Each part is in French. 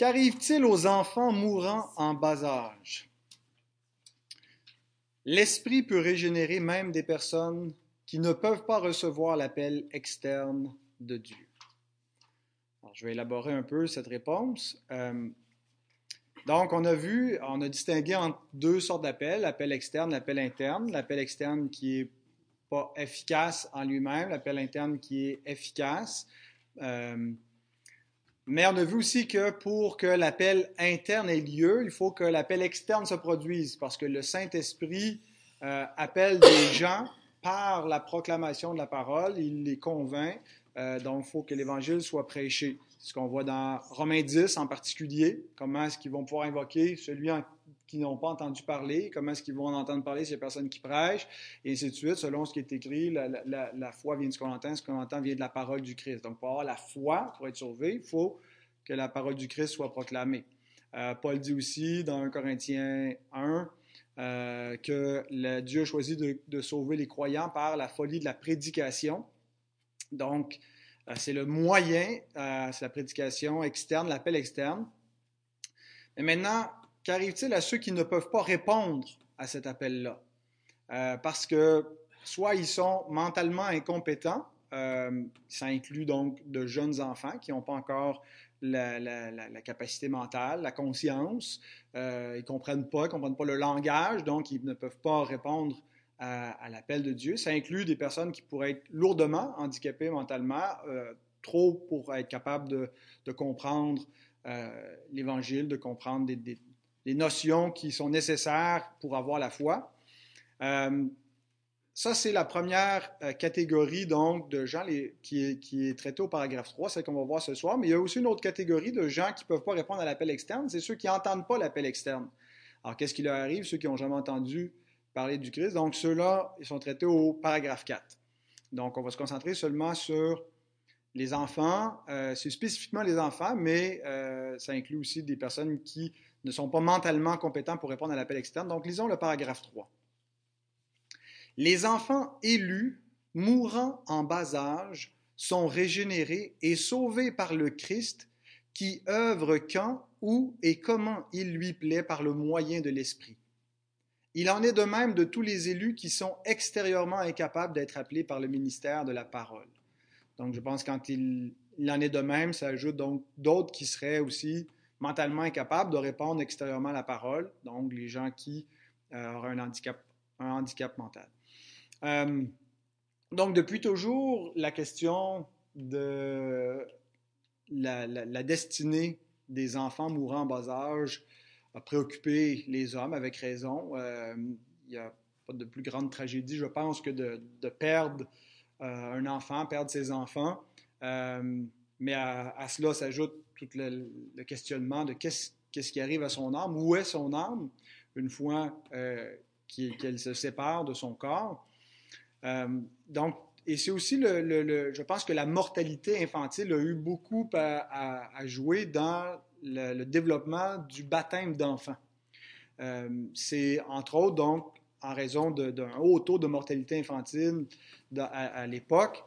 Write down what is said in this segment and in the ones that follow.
Qu'arrive-t-il aux enfants mourant en bas âge? L'Esprit peut régénérer même des personnes qui ne peuvent pas recevoir l'appel externe de Dieu. je vais élaborer un peu cette réponse. Euh, donc, on a vu, on a distingué entre deux sortes d'appels, l'appel externe, l'appel interne. L'appel externe qui est pas efficace en lui-même, l'appel interne qui est efficace. Euh, mais on a vu aussi que pour que l'appel interne ait lieu, il faut que l'appel externe se produise, parce que le Saint-Esprit euh, appelle des gens par la proclamation de la parole, il les convainc, euh, donc il faut que l'Évangile soit prêché. C'est ce qu'on voit dans Romains 10 en particulier, comment est-ce qu'ils vont pouvoir invoquer celui qui n'ont pas entendu parler, comment est-ce qu'ils vont en entendre parler ces personnes qui prêchent, et ainsi de suite, selon ce qui est écrit, la, foi vient de ce qu'on entend, ce qu'on entend vient de la parole du Christ. Donc pour avoir la foi, pour être sauvé, il faut que la parole du Christ soit proclamée. Euh, Paul dit aussi dans 1 Corinthiens 1 euh, que Dieu a choisi de, sauver les croyants par la folie de la prédication. Donc, euh, c'est le moyen, c'est la prédication externe, l'appel externe. Mais maintenant, qu'arrive-t-il à ceux qui ne peuvent pas répondre à cet appel-là? parce que soit ils sont mentalement incompétents, ça inclut donc de jeunes enfants qui n'ont pas encore la, capacité mentale, la conscience. Euh, ils ne comprennent pas, ils ne comprennent pas le langage, donc ils ne peuvent pas répondre à, l'appel de Dieu. Ça inclut des personnes qui pourraient être lourdement handicapées mentalement, euh, trop pour être capables de, comprendre euh, l'Évangile, de comprendre des, notions qui sont nécessaires pour avoir la foi. Ça, c'est la première euh, catégorie donc de gens qui, est, qui, traitée au paragraphe 3, celle qu'on va voir ce soir. Mais il y a aussi une autre catégorie de gens qui ne peuvent pas répondre à l'appel externe, c'est ceux qui n'entendent pas l'appel externe. Alors, qu'est-ce qui leur arrive? Ceux qui n'ont jamais entendu parler du Christ. Donc, ceux-là, ils sont traités au paragraphe 4. Donc, on va se concentrer seulement sur les enfants. Euh, c'est spécifiquement les enfants, mais euh, ça inclut aussi des personnes qui ne sont pas mentalement compétents pour répondre à l'appel externe. Donc, lisons le paragraphe 3. Les enfants élus, mourant en bas âge, sont régénérés et sauvés par le Christ qui œuvre quand, où et comment il lui plaît par le moyen de l'Esprit. Il en est de même de tous les élus qui sont extérieurement incapables d'être appelés par le ministère de la parole. Donc, je pense quand il, en est de même, ça ajoute donc d'autres qui seraient aussi mentalement incapables de répondre extérieurement à la parole, donc les gens qui euh, auraient un handicap, mental. Euh, donc, depuis toujours, la question de la, destinée des enfants mourant en bas âge a préoccupé les hommes avec raison. Euh, il n'y a pas de plus grande tragédie, je pense, que de, perdre un enfant, perdre ses enfants. Mais à, cela s'ajoute tout le, questionnement de qu'est-ce, qui arrive à son âme, où est son âme? Une fois qu'elle se sépare de son corps. Euh, donc, et c'est aussi, le, je pense que la mortalité infantile a eu beaucoup à, jouer dans le, développement du baptême d'enfants. Euh, c'est entre autres donc en raison d'un haut taux de mortalité infantile à, l'époque,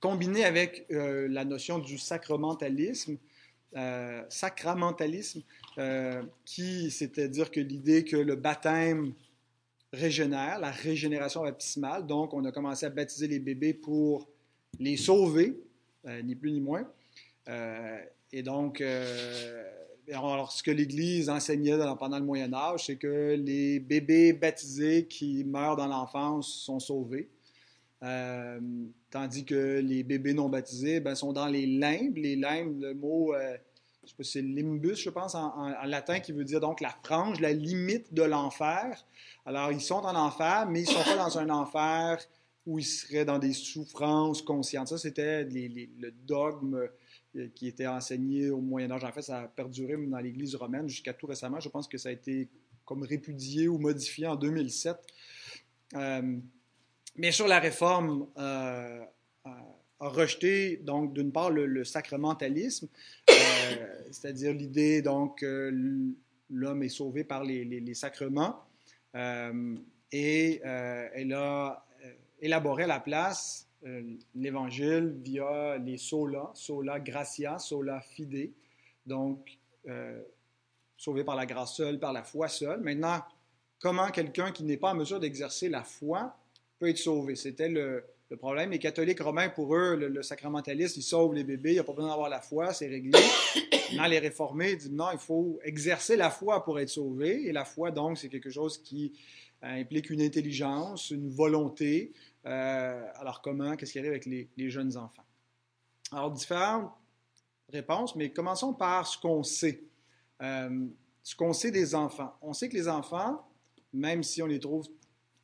combiné avec euh, la notion du sacramentalisme, sacramentalisme, qui c'est-à-dire que l'idée que le baptême régénère, la régénération baptismale. Donc, on a commencé à baptiser les bébés pour les sauver, euh, ni plus ni moins. Euh, et donc, euh, alors, ce que l'Église enseignait pendant le Moyen Âge, c'est que les bébés baptisés qui meurent dans l'enfance sont sauvés. Tandis que les bébés non baptisés ben, sont dans les limbes. Les limbes, le mot je sais pas c'est limbus, je pense, en, latin, qui veut dire donc la frange, la limite de l'enfer. Alors, ils sont en enfer, mais ils ne sont pas dans un enfer où ils seraient dans des souffrances conscientes. Ça, c'était le dogme euh, qui était enseigné au Moyen Âge. En fait, ça a perduré dans l'Église romaine jusqu'à tout récemment. Je pense que ça a été comme répudié ou modifié en 2007. Euh, bien sûr, la réforme euh, a rejeté, donc, d'une part, le, sacramentalisme, euh, c'est-à-dire l'idée, donc, que l'homme est sauvé par les, sacrements, euh, et euh, elle a élaboré à la place l'Évangile via les sola, sola gratia, sola fide, donc, euh, sauvé par la grâce seule, par la foi seule. Maintenant, comment quelqu'un qui n'est pas en mesure d'exercer la foi peut être sauvé? C'était le, problème. Les catholiques romains, pour eux, le, sacramentaliste, ils sauvent les bébés, il n'y a pas besoin d'avoir la foi, c'est réglé. Maintenant, les réformés disent non, il faut exercer la foi pour être sauvé. Et la foi, donc, c'est quelque chose qui euh, implique une intelligence, une volonté. Euh, alors, comment? Qu'est-ce qui arrive avec les, les jeunes enfants? Alors, différentes réponses, mais commençons par ce qu'on sait. Euh, ce qu'on sait des enfants. On sait que les enfants, même si on les trouve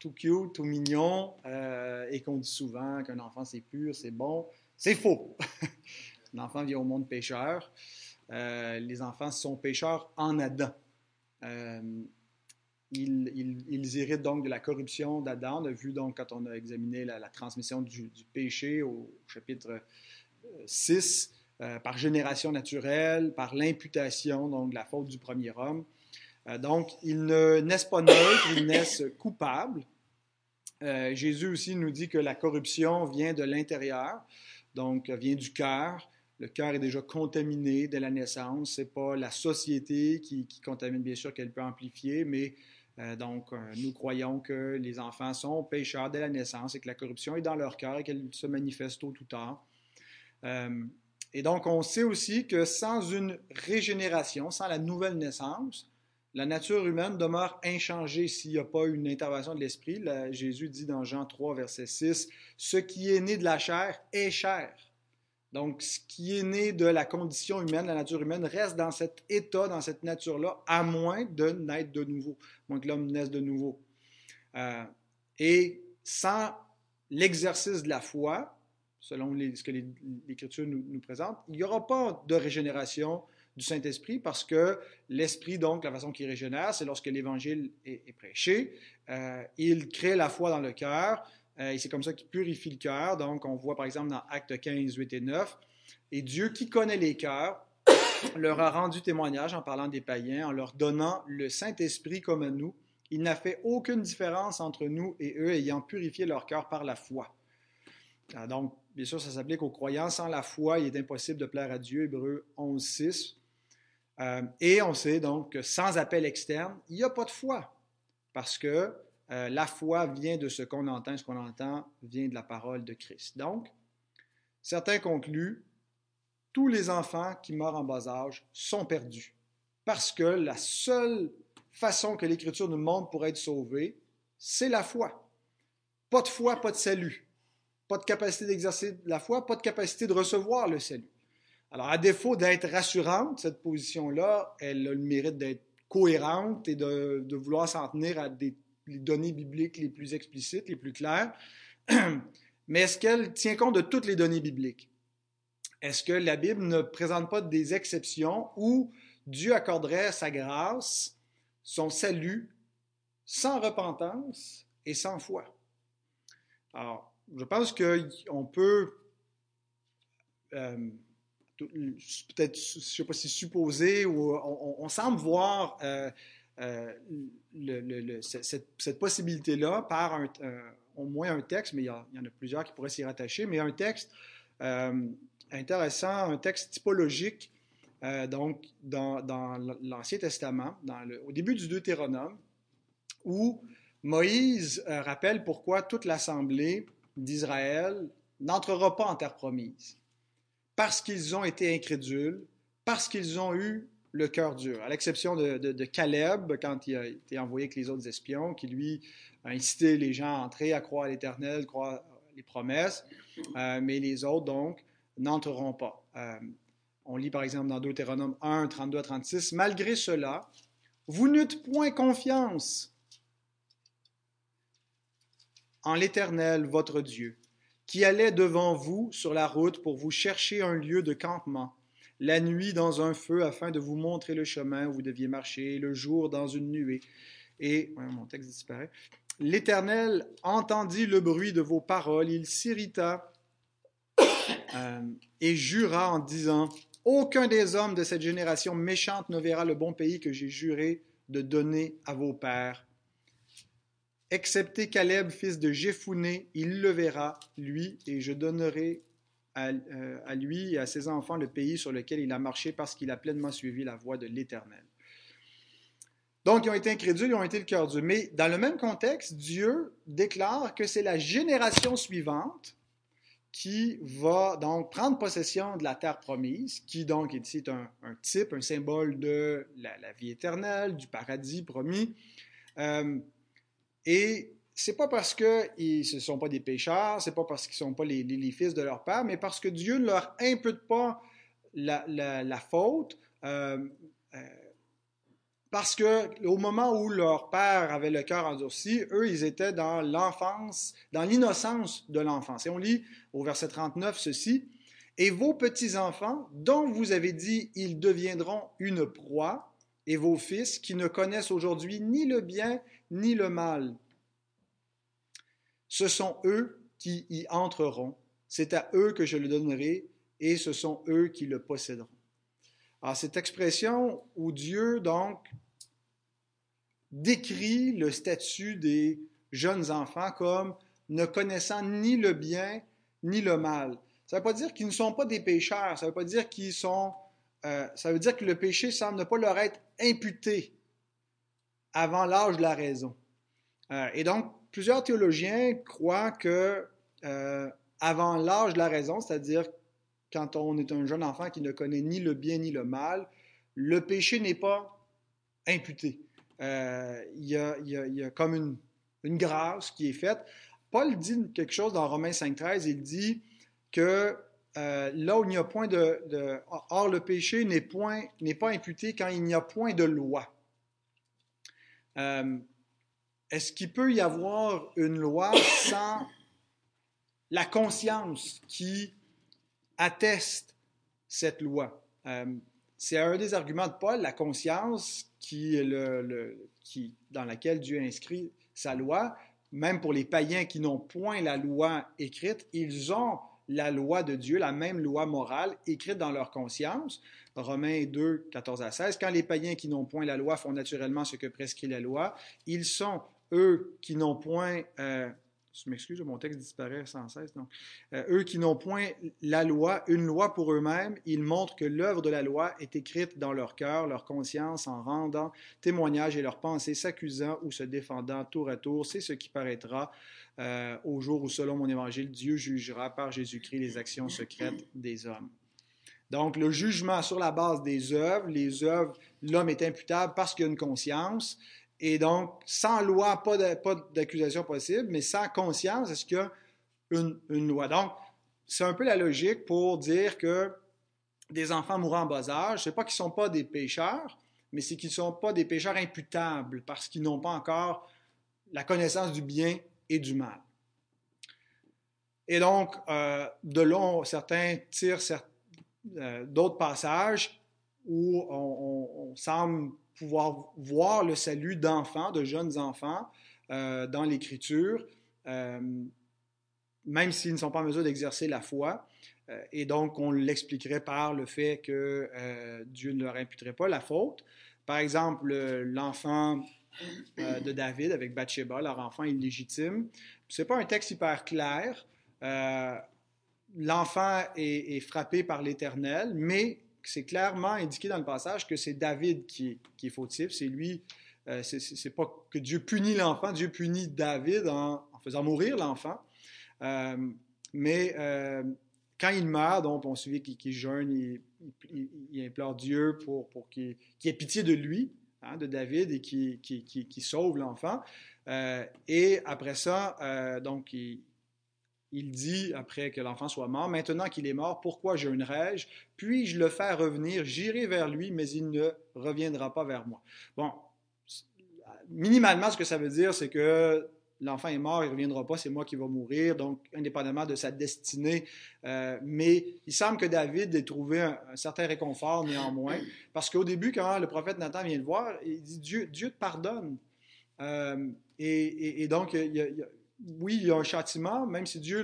tout cute, tout mignons, euh, et qu'on dit souvent qu'un enfant c'est pur, c'est bon, c'est faux. un enfant vient au monde pécheur. Euh, les enfants sont pécheurs en Adam. ils, héritent donc de la corruption d'Adam. On a vu donc quand on a examiné la, transmission du, péché au chapitre 6, euh, par génération naturelle, par l'imputation, donc de la faute du premier homme. Euh, donc, ils ne naissent pas neutres, ils naissent coupables. Euh, Jésus aussi nous dit que la corruption vient de l'intérieur, donc vient du cœur. Le cœur est déjà contaminé dès la naissance. Ce n'est pas la société qui, contamine, bien sûr, qu'elle peut amplifier, mais donc nous croyons que les enfants sont pécheurs dès la naissance et que la corruption est dans leur cœur et qu'elle se manifeste tôt ou tard. Et donc, on sait aussi que sans une régénération, sans la nouvelle naissance, la nature humaine demeure inchangée s'il n'y a pas une intervention de l'esprit. Jésus dit dans Jean 3, verset 6, Ce qui est né de la chair est chair. Donc, ce qui est né de la condition humaine, la nature humaine, reste dans cet état, dans cette nature-là, à moins de naître de nouveau, à moins que l'homme naisse de nouveau. Euh, et sans l'exercice de la foi, selon ce que l'Écriture nous, présente, il n'y aura pas de régénération du Saint-Esprit parce que l'Esprit, donc, la façon qu'il régénère, c'est lorsque l'Évangile est, prêché. Euh, il crée la foi dans le cœur euh, et c'est comme ça qu'il purifie le cœur. Donc, on voit par exemple dans Actes 15, 8 et 9, et Dieu qui connaît les cœurs leur a rendu témoignage en parlant des païens, en leur donnant le Saint-Esprit comme à nous. Il n'a fait aucune différence entre nous et eux, ayant purifié leur cœur par la foi. Ah, donc, bien sûr, ça s'applique aux croyants. Sans la foi, il est impossible de plaire à Dieu, Hébreu 11, 6. Euh, et on sait donc que sans appel externe, il n'y a pas de foi, parce que euh, la foi vient de ce qu'on entend, ce qu'on entend vient de la parole de Christ. Donc, certains concluent, tous les enfants qui meurent en bas âge sont perdus, parce que la seule façon que l'Écriture nous montre pour être sauvés, c'est la foi. Pas de foi, pas de salut pas de capacité d'exercer la foi, pas de capacité de recevoir le salut. Alors, à défaut d'être rassurante, cette position-là, elle a le mérite d'être cohérente et de, vouloir s'en tenir à des données bibliques les plus explicites, les plus claires. Mais est-ce qu'elle tient compte de toutes les données bibliques? Est-ce que la Bible ne présente pas des exceptions où Dieu accorderait sa grâce, son salut, sans repentance et sans foi? Alors, je pense qu'on peut euh, peut-être, je ne sais pas si supposer, ou on, semble voir euh, euh, cette, possibilité-là par au moins un texte, mais il y, en a plusieurs qui pourraient s'y rattacher, mais un texte intéressant, un texte typologique, donc dans, l'Ancien Testament, au début du Deutéronome, où Moïse rappelle pourquoi toute l'Assemblée d'Israël n'entrera pas en terre promise parce qu'ils ont été incrédules, parce qu'ils ont eu le cœur dur, à l'exception de, Caleb, quand il a été envoyé avec les autres espions, qui lui a incité les gens à entrer, à croire à l'Éternel, croire les promesses, euh, mais les autres, donc, n'entreront pas. Euh, on lit par exemple dans Deutéronome 1, 32 à 36, Malgré cela, vous n'eûtes point confiance en l'Éternel votre Dieu, qui allait devant vous sur la route pour vous chercher un lieu de campement, la nuit dans un feu afin de vous montrer le chemin où vous deviez marcher, le jour dans une nuée. Et, mon texte disparaît, l'Éternel entendit le bruit de vos paroles, il s'irrita euh, et jura en disant, Aucun des hommes de cette génération méchante ne verra le bon pays que j'ai juré de donner à vos pères Excepté Caleb, fils de Jéphuné, il le verra, lui, et je donnerai euh, à, lui et à ses enfants le pays sur lequel il a marché parce qu'il a pleinement suivi la voie de l'Éternel. Donc, ils ont été incrédules, ils ont été le cœur dur. Mais dans le même contexte, Dieu déclare que c'est la génération suivante qui va donc prendre possession de la terre promise, qui donc est ici un, type, un symbole de la, vie éternelle, du paradis promis. Euh, et c'est pas parce qu'ils ne sont pas des pécheurs, c'est pas parce qu'ils ne sont pas les, fils de leur père, mais parce que Dieu ne leur impute pas la, faute. Euh, euh, parce que au moment où leur père avait le cœur endurci, eux, ils étaient dans l'enfance, dans l'innocence de l'enfance. Et on lit au verset 39 ceci Et vos petits-enfants, dont vous avez dit ils deviendront une proie, et vos fils qui ne connaissent aujourd'hui ni le bien ni le mal, ce sont eux qui y entreront. C'est à eux que je le donnerai et ce sont eux qui le posséderont. Alors, cette expression où Dieu, donc, décrit le statut des jeunes enfants comme ne connaissant ni le bien ni le mal. Ça ne veut pas dire qu'ils ne sont pas des pécheurs, ça ne veut pas dire qu'ils sont... Euh, ça veut dire que le péché semble ne pas leur être imputé avant l'âge de la raison. Euh, et donc, plusieurs théologiens croient que euh, avant l'âge de la raison, c'est-à-dire quand on est un jeune enfant qui ne connaît ni le bien ni le mal, le péché n'est pas imputé. Euh, il, y a, comme une, grâce qui est faite. Paul dit quelque chose dans Romains 5.13, il dit que là où il n'y a point de, de, Or, le péché n'est pas imputé quand il n'y a point de loi. Est-ce qu'il peut y avoir une loi sans la conscience qui atteste cette loi? Euh, c'est un des arguments de Paul, la conscience qui est dans laquelle Dieu inscrit sa loi. Même pour les païens qui n'ont point la loi écrite, ils ont la loi de Dieu, la même loi morale écrite dans leur conscience. Romains 2, 14 à 16. Quand les païens qui n'ont point la loi font naturellement ce que prescrit la loi, ils sont eux qui n'ont point, euh, je m'excuse, mon texte disparaît sans cesse, euh, eux qui n'ont point la loi, une loi pour eux-mêmes, ils montrent que l'œuvre de la loi est écrite dans leur cœur, leur conscience, en rendant témoignage et leurs pensées s'accusant ou se défendant tour à tour. C'est ce qui paraîtra euh, au jour où, selon mon évangile, Dieu jugera par Jésus-Christ les actions secrètes des hommes. Donc, le jugement sur la base des œuvres, les œuvres, l'homme est imputable parce qu'il a une conscience, et donc, sans loi, pas d'accusation possible, mais sans conscience, est-ce qu'il y a une, loi? Donc, c'est un peu la logique pour dire que des enfants mourant en bas âge, c'est pas qu'ils ne sont pas des pécheurs, mais c'est qu'ils ne sont pas des pécheurs imputables parce qu'ils n'ont pas encore la connaissance du bien et du mal. Et donc, euh, de là, certains tirent euh, d'autres passages où on semble pouvoir voir le salut d'enfants, de jeunes enfants euh, dans l'Écriture, euh, même s'ils ne sont pas en mesure d'exercer la foi. Euh, et donc, on l'expliquerait par le fait que Dieu ne leur imputerait pas la faute. Par exemple, l'enfant de David avec Bathsheba, leur enfant illégitime. Ce n'est pas un texte hyper clair. L'enfant est, est, frappé par l'Éternel, mais c'est clairement indiqué dans le passage que c'est David qui est, fautif. C'est lui, euh, c'est pas que Dieu punit l'enfant, Dieu punit David en, faisant mourir l'enfant. Euh, mais euh, quand il meurt, donc on suit qu'il jeûne, il, implore Dieu pour, pour qu'il ait pitié de lui, hein, de David, et qu'il sauve l'enfant. et après ça, donc il, il dit, après que l'enfant soit mort, Maintenant qu'il est mort, pourquoi jeûnerai-je? Puis-je le faire revenir J'irai vers lui, mais il ne reviendra pas vers moi. Bon, minimalement, ce que ça veut dire, c'est que l'enfant est mort, il ne reviendra pas, c'est moi qui vais mourir, donc indépendamment de sa destinée. Euh, mais il semble que David ait trouvé un, certain réconfort néanmoins, parce qu'au début, quand le prophète Nathan vient le voir, il dit Dieu, Dieu te pardonne. Euh, et, donc, il y a oui, il y a un châtiment, même si Dieu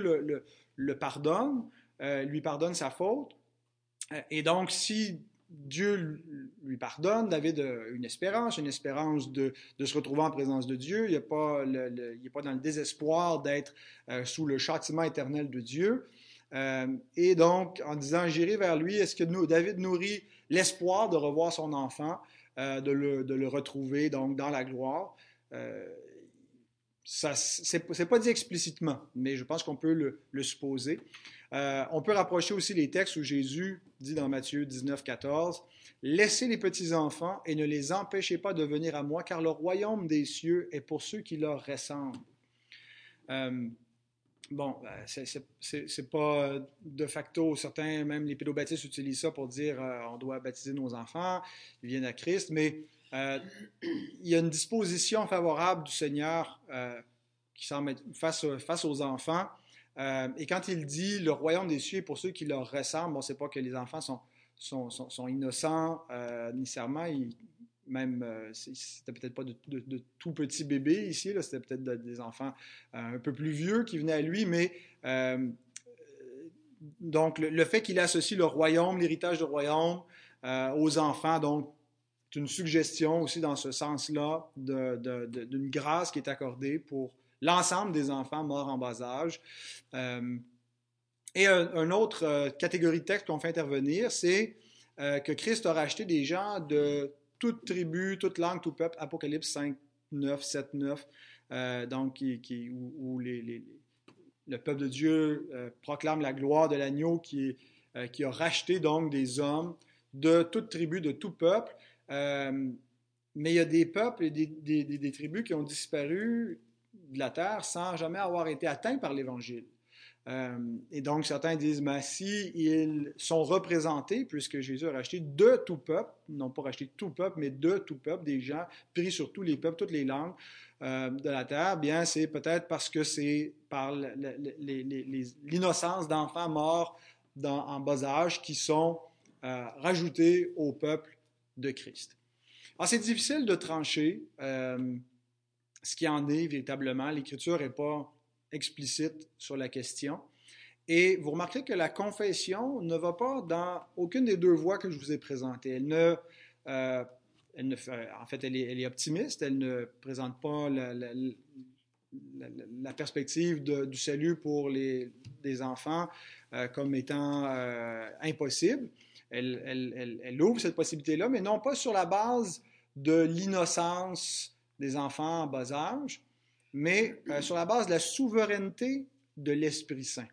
le, pardonne, euh, lui pardonne sa faute. Euh, et donc, si Dieu lui pardonne, David a une espérance, une espérance de, se retrouver en présence de Dieu. Il n'est pas, dans le désespoir d'être euh, sous le châtiment éternel de Dieu. et donc, en disant, j'irai vers lui, est-ce que nous, David nourrit l'espoir de revoir son enfant, de le, de, le, retrouver donc dans la gloire? Ça, c'est pas dit explicitement, mais je pense qu'on peut le, supposer. Euh, on peut rapprocher aussi les textes où Jésus dit dans Matthieu 19, 14, Laissez les petits-enfants et ne les empêchez pas de venir à moi, car le royaume des cieux est pour ceux qui leur ressemblent. Euh, bon, ben, c'est pas de facto, certains, même les pédobaptistes utilisent ça pour dire euh, on doit baptiser nos enfants, ils viennent à Christ, mais il y a une disposition favorable du Seigneur qui semble être face, aux enfants euh, et quand il dit le royaume des cieux est pour ceux qui leur ressemblent, bon, c'est pas que les enfants sont, innocents euh, nécessairement. même, euh, c'était peut-être pas de, tout petits bébés ici, c'était peut-être des enfants un peu plus vieux qui venaient à lui, mais donc le, fait qu'il associe le royaume, l'héritage du royaume aux enfants, donc une suggestion aussi dans ce sens-là d'une grâce qui est accordée pour l'ensemble des enfants morts en bas âge. Euh, et une autre euh, catégorie de texte qu'on fait intervenir, c'est euh, que Christ a racheté des gens de toute tribu, toute langue, tout peuple, Apocalypse 5, 9, 7, 9, donc où, le peuple de Dieu proclame la gloire de l'agneau qui, qui a racheté donc des hommes de toute tribu, de tout peuple. Mais il y a des peuples et des, tribus qui ont disparu de la terre sans jamais avoir été atteints par l'Évangile. Euh, et donc, certains disent, mais si ils sont représentés, puisque Jésus a racheté de tout peuple, non pas racheté tout peuple, mais de tout peuple, des gens pris sur tous les peuples, toutes les langues euh, de la terre, bien, c'est peut-être parce que c'est par l'innocence d'enfants morts en bas âge qui sont euh, rajoutés au peuple de Christ. Alors, c'est difficile de trancher ce qui en est véritablement. L'Écriture n'est pas explicite sur la question. Et vous remarquez que la confession ne va pas dans aucune des deux voies que je vous ai présentées. Elle ne, euh, elle ne en fait, elle est, optimiste. Elle ne présente pas la, perspective du salut pour les, enfants euh, comme étant euh, impossible. Elle, ouvre cette possibilité-là, mais non pas sur la base de l'innocence des enfants en bas âge, mais euh, sur la base de la souveraineté de l'Esprit Saint.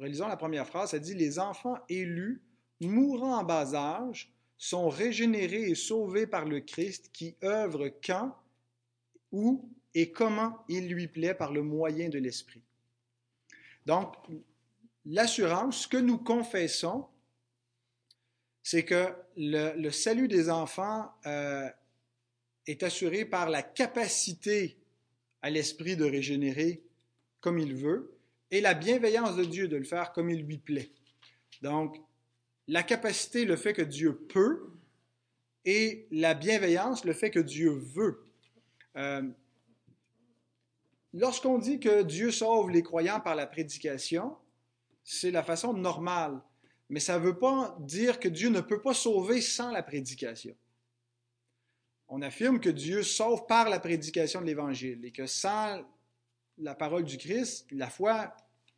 Relisons la première phrase, ça dit Les enfants élus, mourant en bas âge, sont régénérés et sauvés par le Christ qui œuvre quand, où et comment il lui plaît par le moyen de l'Esprit. Donc, l'assurance, ce que nous confessons, c'est que le, salut des enfants euh, est assuré par la capacité à l'esprit de régénérer comme il veut et la bienveillance de Dieu de le faire comme il lui plaît. Donc, la capacité, le fait que Dieu peut, et la bienveillance, le fait que Dieu veut. Euh, lorsqu'on dit que Dieu sauve les croyants par la prédication, c'est la façon normale. Mais ça ne veut pas dire que Dieu ne peut pas sauver sans la prédication on affirme que Dieu sauve par la prédication de l'Évangile et que sans la parole du Christ, la foi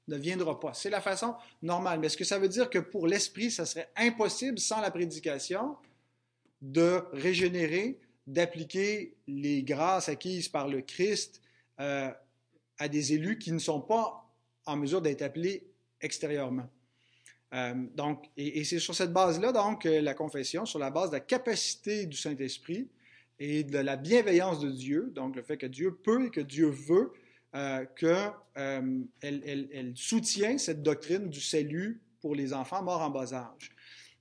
ne viendra pas. C'est la façon normale. Mais est-ce que ça veut dire que pour l'Esprit, ça serait impossible sans la prédication de régénérer, d'appliquer les grâces acquises par le Christ euh, à des élus qui ne sont pas en mesure d'être appelés extérieurement? Euh, donc, et, c'est sur cette base-là, donc, la confession, sur la base de la capacité du Saint-Esprit, et de la bienveillance de Dieu, donc le fait que Dieu peut et que Dieu veut, euh, qu'elle euh, elle, soutient cette doctrine du salut pour les enfants morts en bas âge.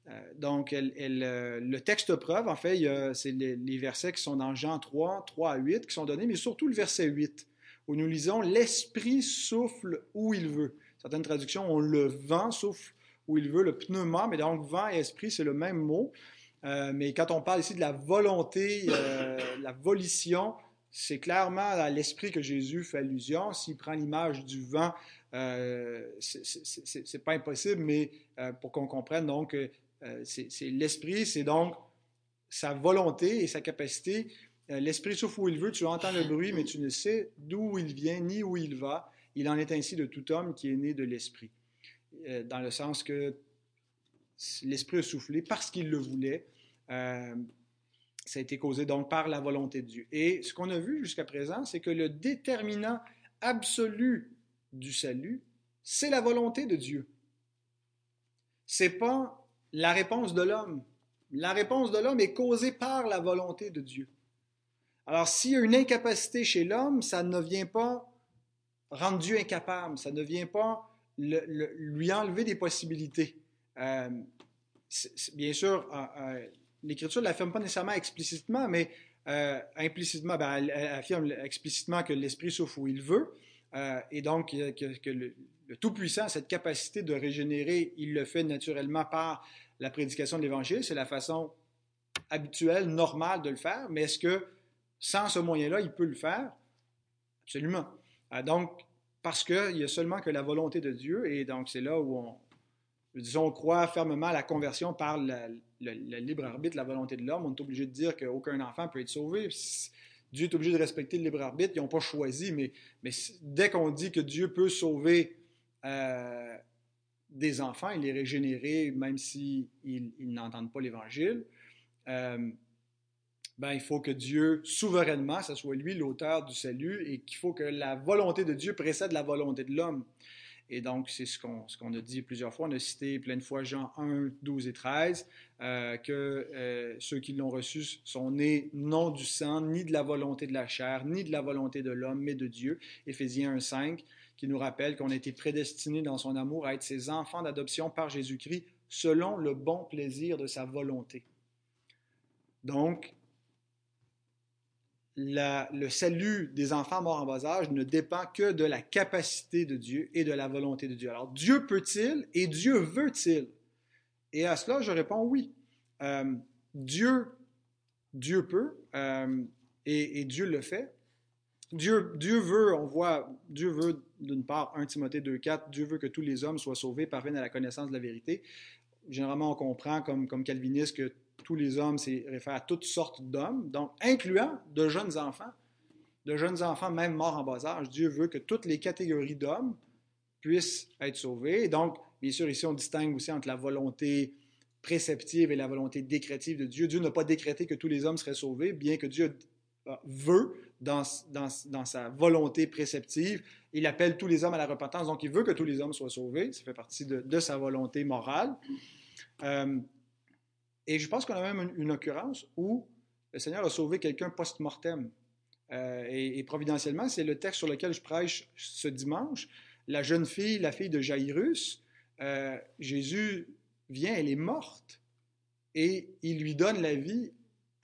Euh, donc, euh, le texte preuve, en fait, c'est les, les, versets qui sont dans Jean 3, 3 à 8 qui sont donnés, mais surtout le verset 8, où nous lisons L'Esprit souffle où il veut. Certaines traductions ont le vent souffle où il veut, le pneuma, mais donc vent et esprit, c'est le même mot. Euh, mais quand on parle ici de la volonté, euh, la volition, c'est clairement à l'esprit que Jésus fait allusion. S'il prend l'image du vent, euh, c'est pas impossible, mais euh, pour qu'on comprenne, donc, c'est l'esprit, c'est donc sa volonté et sa capacité. l'esprit souffle où il veut, tu entends le bruit, mais tu ne sais d'où il vient ni où il va. Il en est ainsi de tout homme qui est né de l'esprit. Euh, dans le sens que l'Esprit a soufflé parce qu'il le voulait. Euh, ça a été causé donc par la volonté de Dieu. Et ce qu'on a vu jusqu'à présent, c'est que le déterminant absolu du salut, c'est la volonté de Dieu. C'est pas la réponse de l'homme. La réponse de l'homme est causée par la volonté de Dieu. Alors, s'il y a une incapacité chez l'homme, ça ne vient pas rendre Dieu incapable, ça ne vient pas lui enlever des possibilités. Euh, bien sûr, euh, euh, l'Écriture ne l'affirme pas nécessairement explicitement, mais implicitement, ben, elle, affirme explicitement que l'Esprit souffre où il veut, et donc que, le, le Tout-Puissant a cette capacité de régénérer, il le fait naturellement par la prédication de l'Évangile, c'est la façon habituelle, normale de le faire, mais est-ce que sans ce moyen-là, il peut le faire? Absolument. donc, parce qu'il y a seulement que la volonté de Dieu, et donc c'est là où on, disons, croit fermement à la conversion par le, libre arbitre, la volonté de l'homme. On est obligé de dire qu'aucun enfant peut être sauvé. Dieu est obligé de respecter le libre arbitre. Ils n'ont pas choisi, mais, dès qu'on dit que Dieu peut sauver euh, des enfants, il les régénérer, même s'ils n'entendent pas l'Évangile, euh, ben, il faut que Dieu, souverainement, ce soit lui l'auteur du salut et qu'il faut que la volonté de Dieu précède la volonté de l'homme. Et donc, c'est ce qu'on qu'on a dit plusieurs fois. On a cité plein de fois Jean 1, 12 et 13, euh, que euh, ceux qui l'ont reçu sont nés non du sang, ni de la volonté de la chair, ni de la volonté de l'homme, mais de Dieu. Éphésiens 1, 5, qui nous rappelle qu'on a été prédestinés dans son amour à être ses enfants d'adoption par Jésus-Christ selon le bon plaisir de sa volonté. Donc, le salut des enfants morts en bas âge ne dépend que de la capacité de Dieu et de la volonté de Dieu. Alors, Dieu peut-il et Dieu veut-il? Et à cela, je réponds oui. Euh, Dieu, Dieu peut euh, et, Dieu le fait. Dieu, Dieu veut, on voit, Dieu veut d'une part 1 Timothée 2.4, Dieu veut que tous les hommes soient sauvés, parviennent à la connaissance de la vérité. Généralement, on comprend comme, comme calviniste que tous les hommes, c'est réfère à toutes sortes d'hommes, donc incluant de jeunes enfants, de jeunes enfants même morts en bas âge. Dieu veut que toutes les catégories d'hommes puissent être sauvés. Donc, bien sûr, ici, on distingue aussi entre la volonté préceptive et la volonté décrétive de Dieu. Dieu n'a pas décrété que tous les hommes seraient sauvés, bien que Dieu veut, dans, dans, sa volonté préceptive, il appelle tous les hommes à la repentance, donc il veut que tous les hommes soient sauvés, ça fait partie de, de sa volonté morale. Euh, et je pense qu'on a même une, occurrence où le Seigneur a sauvé quelqu'un post-mortem. Euh, et, providentiellement, c'est le texte sur lequel je prêche ce dimanche. La jeune fille, la fille de Jairus, euh, Jésus vient, elle est morte, et il lui donne la vie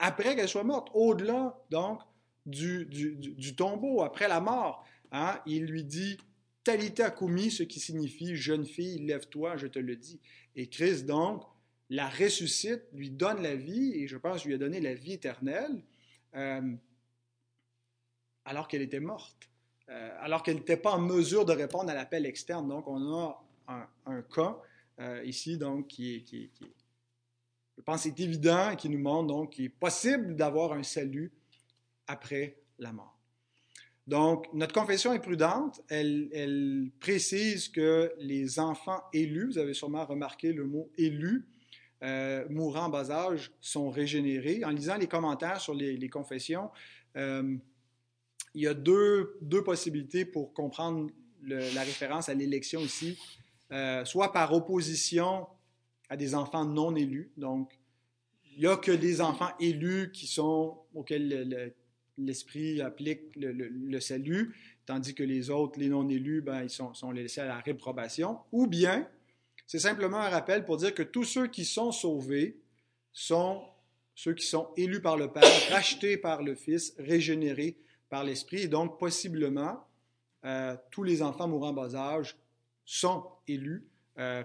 après qu'elle soit morte, au-delà donc du, tombeau, après la mort. Hein. Il lui dit Talita Kumi, ce qui signifie jeune fille, lève-toi, je te le dis. Et Christ donc la ressuscite, lui donne la vie, et je pense lui a donné la vie éternelle, euh, alors qu'elle était morte, euh, alors qu'elle n'était pas en mesure de répondre à l'appel externe. Donc, on a un, cas euh, ici, donc, qui est, je pense, est évident et qui nous montre donc qu'il est possible d'avoir un salut après la mort. Donc, notre confession est prudente. Elle, elle, précise que les enfants élus, vous avez sûrement remarqué le mot élu, euh, mourant en bas âge sont régénérés. En lisant les commentaires sur les, confessions, euh, il y a deux, deux, possibilités pour comprendre la référence à l'élection ici. Euh, soit par opposition à des enfants non élus. Donc, il n'y a que des enfants élus qui sont, auxquels l'Esprit applique le, salut, tandis que les autres, les non élus, ben, ils sont, sont laissés à la réprobation. Ou bien, c'est simplement un rappel pour dire que tous ceux qui sont sauvés sont ceux qui sont élus par le Père, rachetés par le Fils, régénérés par l'Esprit. Et donc, possiblement, euh, tous les enfants mourant en bas âge sont élus. Euh,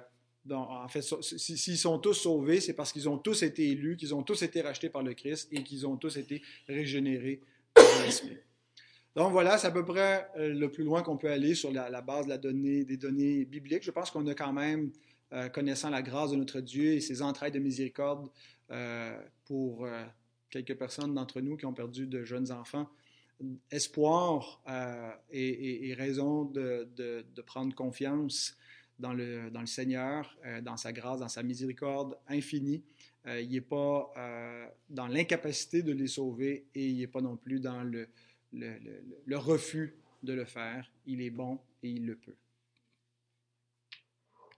en fait, s'ils sont tous sauvés, c'est parce qu'ils ont tous été élus, qu'ils ont tous été rachetés par le Christ et qu'ils ont tous été régénérés par l'Esprit. Donc voilà, c'est à peu près euh, le plus loin qu'on peut aller sur la, base des données bibliques. Je pense qu'on a quand même euh, connaissant la grâce de notre Dieu et ses entrailles de miséricorde euh, pour euh, quelques personnes d'entre nous qui ont perdu de jeunes enfants, espoir et, raison de, prendre confiance dans le, dans le Seigneur, dans sa grâce, dans sa miséricorde infinie. il n'est pas dans l'incapacité de les sauver et il n'est pas non plus dans le, le, le refus de le faire. Il est bon et il le peut.